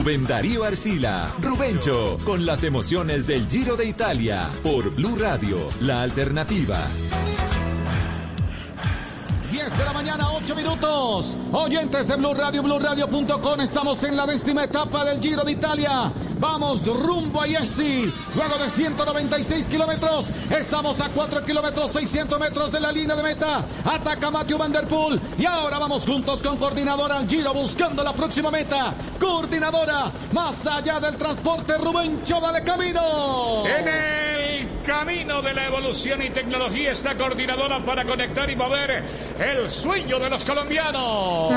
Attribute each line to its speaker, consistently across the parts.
Speaker 1: Rubén Darío Arcila, Rubencho, con las emociones del Giro de Italia, por Blue Radio, la alternativa.
Speaker 2: 10 de la mañana, 8 minutos. Oyentes de Blue Radio, BlueRadio.com. Estamos en la décima etapa del Giro de Italia. Vamos rumbo a Iesi. Luego de 196 kilómetros, estamos a 4 kilómetros 600 metros de la línea de meta. Ataca Matthew Van Der Poel. Y ahora vamos juntos con Coordinadora al Giro buscando la próxima meta. Coordinadora, más allá del transporte, Rubencho, dale camino.
Speaker 3: En de la evolución y tecnología está coordinadora para conectar y mover el sueño de los colombianos.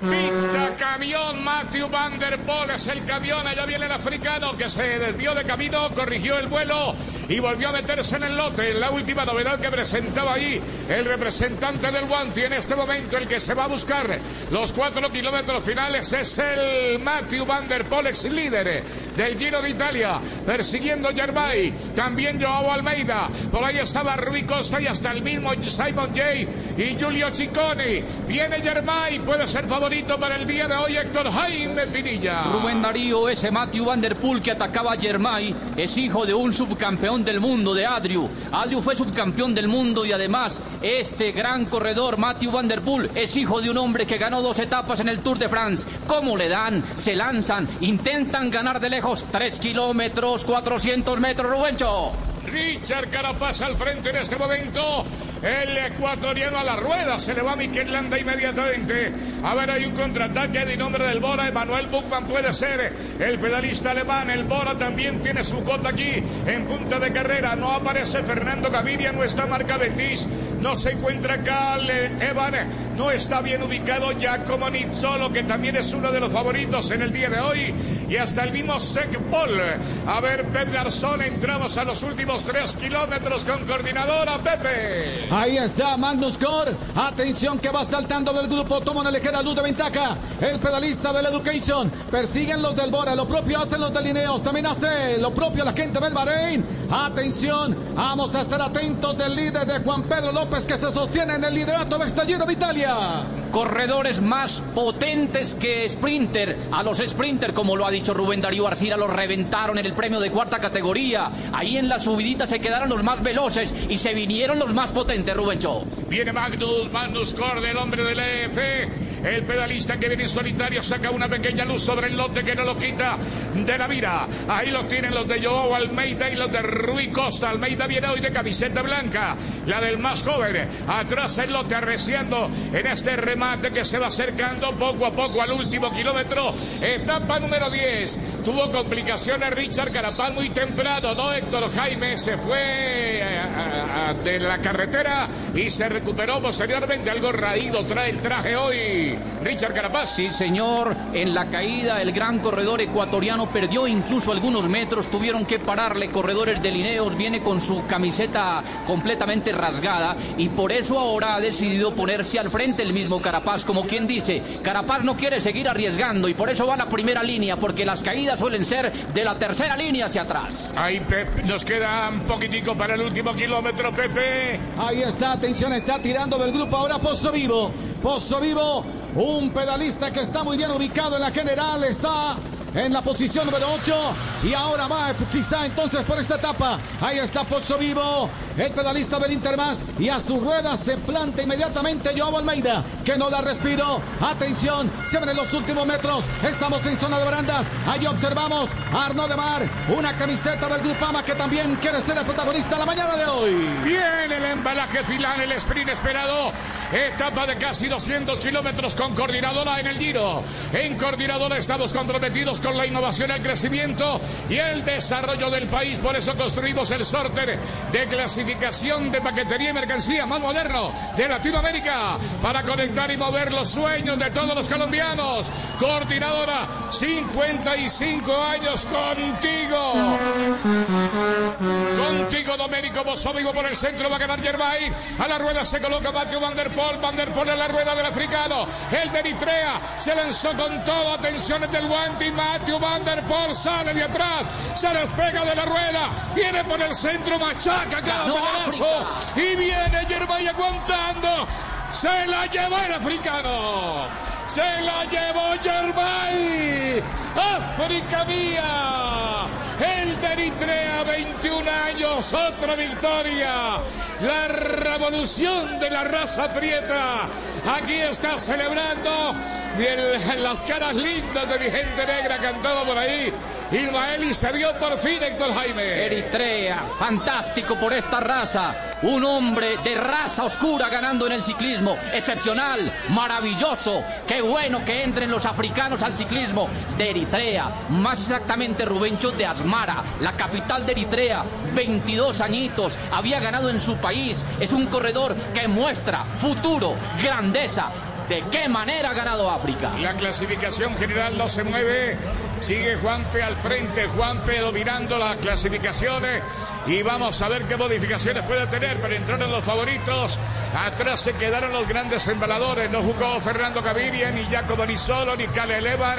Speaker 3: Pinta camión, Matthew Van Der Poel es el camión, allá viene el africano que se desvió de camino, corrigió el vuelo y volvió a meterse en el lote. La última novedad que presentaba ahí el representante del Guanti en este momento, el que se va a buscar los cuatro kilómetros finales es el Matthew Van Der Poel, ex líder del Giro de Italia, persiguiendo Gervais, también Joao Almeida, por ahí estaba Rui Costa y hasta el mismo Simon Jay y Giulio Ciccone. Viene Gervais, puede ser favorito para el día de hoy Héctor Jaime Pinilla.
Speaker 4: Rubén Darío, ese Matthew Van Der Poel que atacaba a Germay, es hijo de un subcampeón del mundo, de Adriu. Adriu fue subcampeón del mundo y además este gran corredor, Matthew Van Der Poel, es hijo de un hombre que ganó dos etapas en el Tour de France. ¿Cómo le dan? Se lanzan, intentan ganar de lejos, 3 kilómetros, 400 metros, Rubencho.
Speaker 3: Richard Carapaz al frente en este momento. El ecuatoriano a la rueda. Se le va a Mikel Landa inmediatamente. A ver, hay un contraataque de nombre del Bora. Emanuel Buchmann puede ser el pedalista alemán. El Bora también tiene su cota aquí en punta de carrera. No aparece Fernando Gaviria. No está Marca Bendis. No se encuentra Cal Evan. No está bien ubicado Giacomo Nizzolo, que también es uno de los favoritos en el día de hoy. Y hasta el mismo Sec Paul. A ver, Pep Garzón. Entramos a los últimos tres kilómetros con coordinadora Pepe.
Speaker 2: Ahí está Magnus Kor. Atención que va saltando del grupo. Toma una ligera luz de ventaja. El pedalista del Education. Persiguen los del Bora. Lo propio hacen los del Lineos. También hace lo propio la gente del Bahrein. Atención. Vamos a estar atentos del líder de Juan Pedro López que se sostiene en el liderato de este Giro de Italia.
Speaker 4: Corredores más potentes que sprinter. A los sprinter, como lo ha dicho Rubén Darío Arcila, los reventaron en el premio de cuarta categoría. Ahí en la subidita se quedaron los más veloces y se vinieron los más potentes, Rubén Cho.
Speaker 3: Viene Magnus, Magnus Corde, el hombre del EF. El pedalista que viene en solitario saca una pequeña luz sobre el lote que no lo quita de la mira. Ahí lo tienen los de Joao Almeida y los de Rui Costa. Almeida viene hoy de camiseta blanca, la del más joven. Atrás el lote arreciando en este remate que se va acercando poco a poco al último kilómetro. Etapa número 10. Tuvo complicaciones Richard Carapaz muy temprano, ¿no? Héctor Jaime se fue a- de la carretera y se recuperó posteriormente. Algo raído trae el traje hoy. Richard Carapaz.
Speaker 4: Sí, señor. En la caída, el gran corredor ecuatoriano perdió incluso algunos metros. Tuvieron que pararle. Corredores de Lineos viene con su camiseta completamente rasgada y por eso ahora ha decidido ponerse al frente el mismo Carapaz. Como quien dice, Carapaz no quiere seguir arriesgando y por eso va a la primera línea, porque las caídas suelen ser de la tercera línea hacia atrás.
Speaker 3: Ahí Pep, nos queda un poquitico para el último kilómetro, Pepe.
Speaker 2: Ahí está, atención, está tirando del grupo ahora Pozo Vivo. Pozo Vivo, un pedalista que está muy bien ubicado en la general, está en la posición número 8 y ahora va quizá entonces por esta etapa. Ahí está Pozo Vivo, el pedalista del Intermas y a su rueda se planta inmediatamente Joao Almeida, que no da respiro. Atención, se ven en los últimos metros. Estamos en zona de barandas. Ahí observamos a Arnaud de Mar, una camiseta del Grupama que también quiere ser el protagonista la mañana de hoy.
Speaker 3: Viene el embalaje final, el sprint esperado. Etapa de casi 200 kilómetros con coordinadora en el Giro. En coordinadora estamos comprometidos con la innovación, el crecimiento y el desarrollo del país. Por eso construimos el sorter de clasificación de paquetería y mercancía más moderno de Latinoamérica para conectar y mover los sueños de todos los colombianos. Coordinadora, 55 años contigo. Contigo, Domenico Bosso, vivo por el centro, va a ganar Gervais. A la rueda se coloca Mateo Van der Poel. Van der Poel en la rueda del africano. El de Eritrea se lanzó con todo. Atenciones del guante y Matthew Van der Poel sale de atrás. Se despega de la rueda. Viene por el centro, machaca cada pedazo. Y viene Gervais aguantando. Se la llevó el africano. Se la llevó Gervais. África mía. Eritrea, 21 años, otra victoria. La revolución de la raza prieta. Aquí está celebrando. Bien, las caras lindas de mi gente negra cantaba por ahí. Ismael y se vio por fin Héctor Jaime.
Speaker 4: Eritrea, fantástico por esta raza. Un hombre de raza oscura ganando en el ciclismo. Excepcional, maravilloso. Qué bueno que entren los africanos al ciclismo. De Eritrea, más exactamente Rubencho de Asmara, la capital de Eritrea. 22 añitos, había ganado en su país. Es un corredor que muestra futuro, grandeza. ¿De qué manera ha ganado África?
Speaker 3: La clasificación general no se mueve. Sigue Juanpe al frente. Juanpe dominando las clasificaciones. Y vamos a ver qué modificaciones puede tener. Pero entraron los favoritos. Atrás se quedaron los grandes embaladores. No jugó Fernando Gaviria, ni Jacobo ni Solo, ni Cale Levan.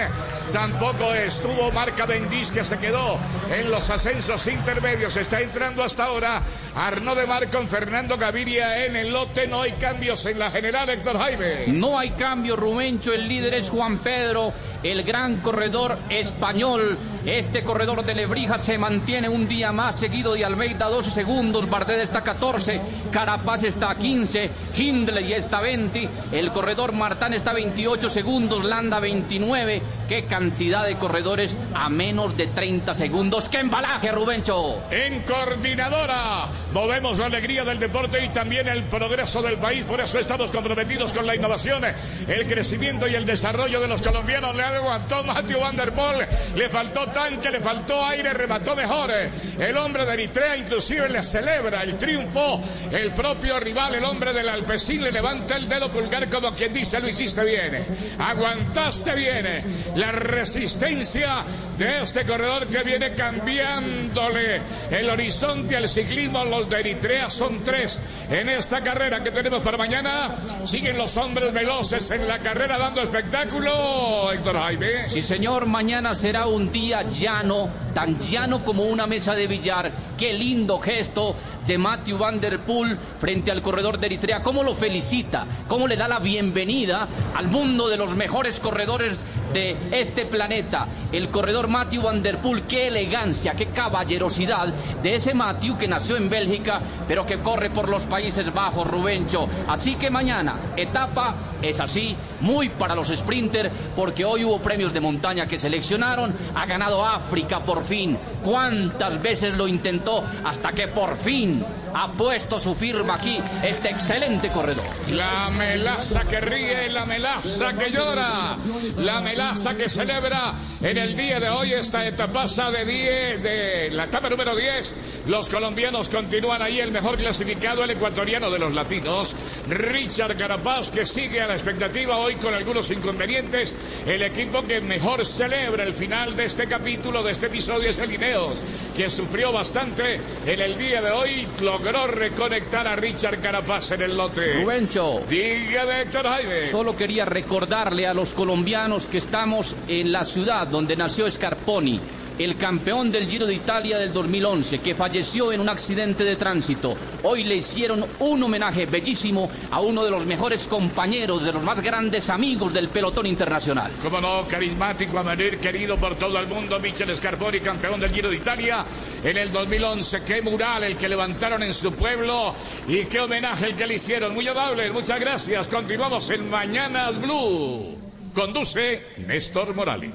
Speaker 3: Tampoco estuvo Marca Bendis, que se quedó en los ascensos intermedios. Está entrando hasta ahora Arnaud de Mar con Fernando Gaviria en el lote. No hay cambios en la general, Héctor Jaime.
Speaker 4: No hay cambio, Rubencho. El líder es Juan Pedro, el gran corredor español. Este corredor de Lebrija se mantiene un día más seguido de Almeida, 12 segundos. Bardet está 14, Carapaz está 15, Hindley está 20, el corredor Martán está 28 segundos, Landa 29. Qué cantidad de corredores a menos de 30 segundos. ¡Qué embalaje, Rubencho!
Speaker 3: En coordinadora, movemos la alegría del deporte y también el progreso del país. Por eso estamos comprometidos con la innovación, el crecimiento y el desarrollo de los colombianos. Le aguantó Matthew Van der Poel, le faltó tanque, le faltó aire, remató mejor. El hombre de Eritrea inclusive le celebra el triunfo. El propio rival, el hombre del Alpecín, le levanta el dedo pulgar como quien dice, lo hiciste bien. Aguantaste bien. La resistencia de este corredor que viene cambiándole el horizonte al ciclismo. Los de Eritrea son tres en esta carrera que tenemos para mañana. Siguen los hombres veloces en la carrera dando espectáculo. Héctor Jaime.
Speaker 4: Sí, señor, mañana será un día llano, tan llano como una mesa de billar. Qué lindo gesto de Matthew Van Der Poel frente al corredor de Eritrea. ¿Cómo lo felicita? ¿Cómo le da la bienvenida al mundo de los mejores corredores de este planeta? El corredor Matthew Van Der Poel, qué elegancia, qué caballerosidad de ese Matthew que nació en Bélgica, pero que corre por los Países Bajos, Rubencho. Así que mañana, etapa es así, muy para los sprinters, porque hoy hubo premios de montaña que seleccionaron, ha ganado África por fin. ¿Cuántas veces lo intentó hasta que por fin ha puesto su firma aquí este excelente corredor?
Speaker 3: La melaza que ríe, la melaza que llora, la melaza que celebra en el día de hoy esta etapa de 10, de la etapa número 10. Los colombianos continúan ahí, el mejor clasificado, el ecuatoriano de los latinos, Richard Carapaz, que sigue a la expectativa hoy con algunos inconvenientes. El equipo que mejor celebra el final de este capítulo, de este episodio, es el Ineos, que sufrió bastante en el día de hoy, logró reconectar a Richard Carapaz en el lote.
Speaker 4: Rubencho.
Speaker 3: Dígame, Héctor Jaime.
Speaker 4: Solo quería recordarle a los colombianos que estamos en la ciudad donde nació Scarponi. El campeón del Giro de Italia del 2011, que falleció en un accidente de tránsito. Hoy le hicieron un homenaje bellísimo a uno de los mejores compañeros, de los más grandes amigos del pelotón internacional.
Speaker 3: Como no, carismático, a manera querido por todo el mundo, Michel Scarponi, campeón del Giro de Italia en el 2011. Qué mural el que levantaron en su pueblo y qué homenaje el que le hicieron. Muy amable, muchas gracias. Continuamos en Mañanas Blue. Conduce Néstor Morales.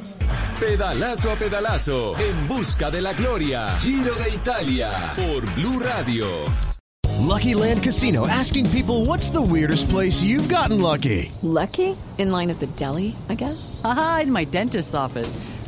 Speaker 1: Pedalazo a pedalazo, en busca de la gloria. Giro de Italia, por Blue Radio.
Speaker 5: Lucky Land Casino asking people what's the weirdest place you've gotten lucky?
Speaker 6: Lucky? In line at the deli, I guess?
Speaker 7: Aha, in my dentist's office.